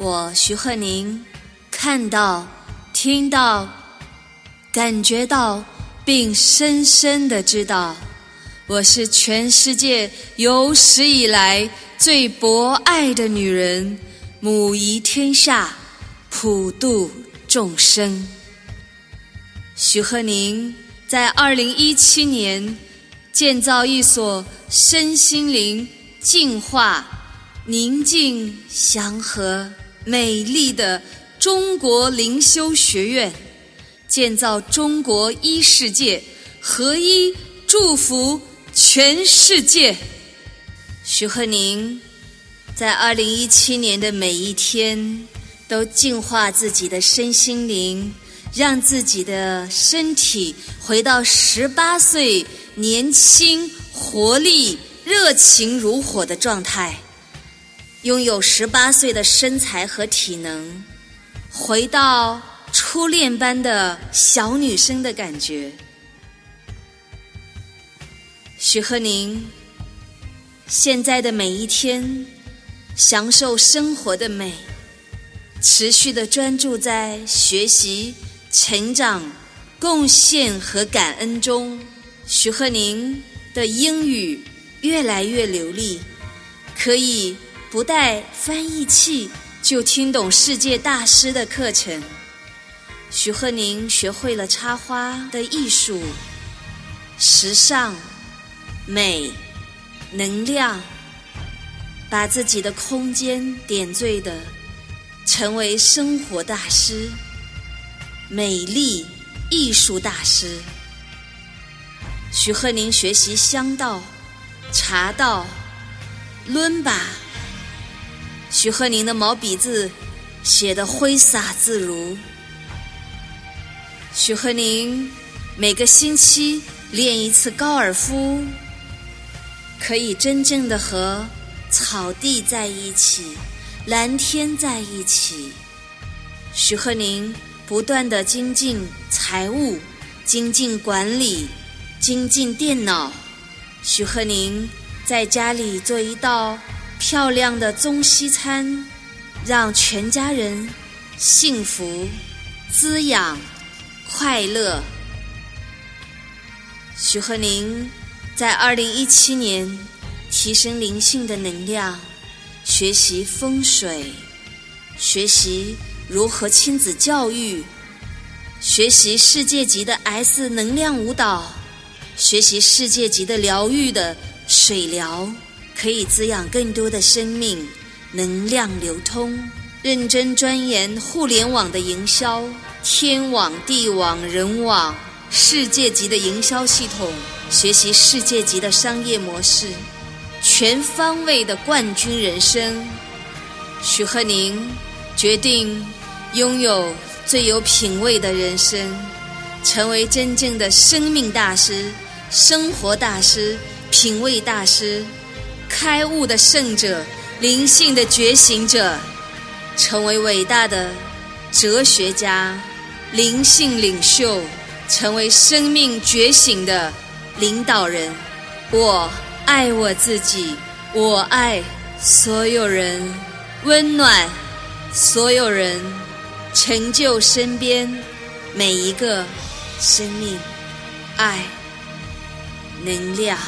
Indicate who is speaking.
Speaker 1: 我徐鹤宁看到、听到、感觉到，并深深的知道，我是全世界有史以来最博爱的女人，母仪天下，普度众生。徐鹤宁在二零一七年建造一所身心灵净化、宁静、祥和。美丽的中国灵修学院，建造中国一世界合一，祝福全世界。徐鹤宁在二零一七年的每一天，都净化自己的身心灵，让自己的身体回到十八岁年轻、活力、热情如火的状态。拥有十八岁的身材和体能，回到初恋般的小女生的感觉。许鹤宁，现在的每一天，享受生活的美，持续的专注在学习、成长、贡献和感恩中。许鹤宁的英语越来越流利，可以。不带翻译器就听懂世界大师的课程。徐鹤宁学会了插花的艺术，时尚、美、能量，把自己的空间点缀的，成为生活大师、美丽艺术大师。徐鹤宁学习香道、茶道、伦巴。徐鹤宁的毛笔字写得挥洒自如。徐鹤宁每个星期练一次高尔夫，可以真正的和草地在一起，蓝天在一起。徐鹤宁不断的精进财务，精进管理，精进电脑。徐鹤宁在家里做一道。漂亮的中西餐，让全家人幸福、滋养、快乐。许鹤宁在二零一七年提升灵性的能量，学习风水，学习如何亲子教育，学习世界级的 S 能量舞蹈，学习世界级的疗愈的水疗。可以滋养更多的生命，能量流通。认真钻研互联网的营销，天网、地网、人网，世界级的营销系统，学习世界级的商业模式，全方位的冠军人生。许鹤宁决定拥有最有品位的人生，成为真正的生命大师、生活大师、品味大师。开悟的圣者，灵性的觉醒者，成为伟大的哲学家、灵性领袖，成为生命觉醒的领导人。我爱我自己，我爱所有人，温暖所有人，成就身边每一个生命，爱能量。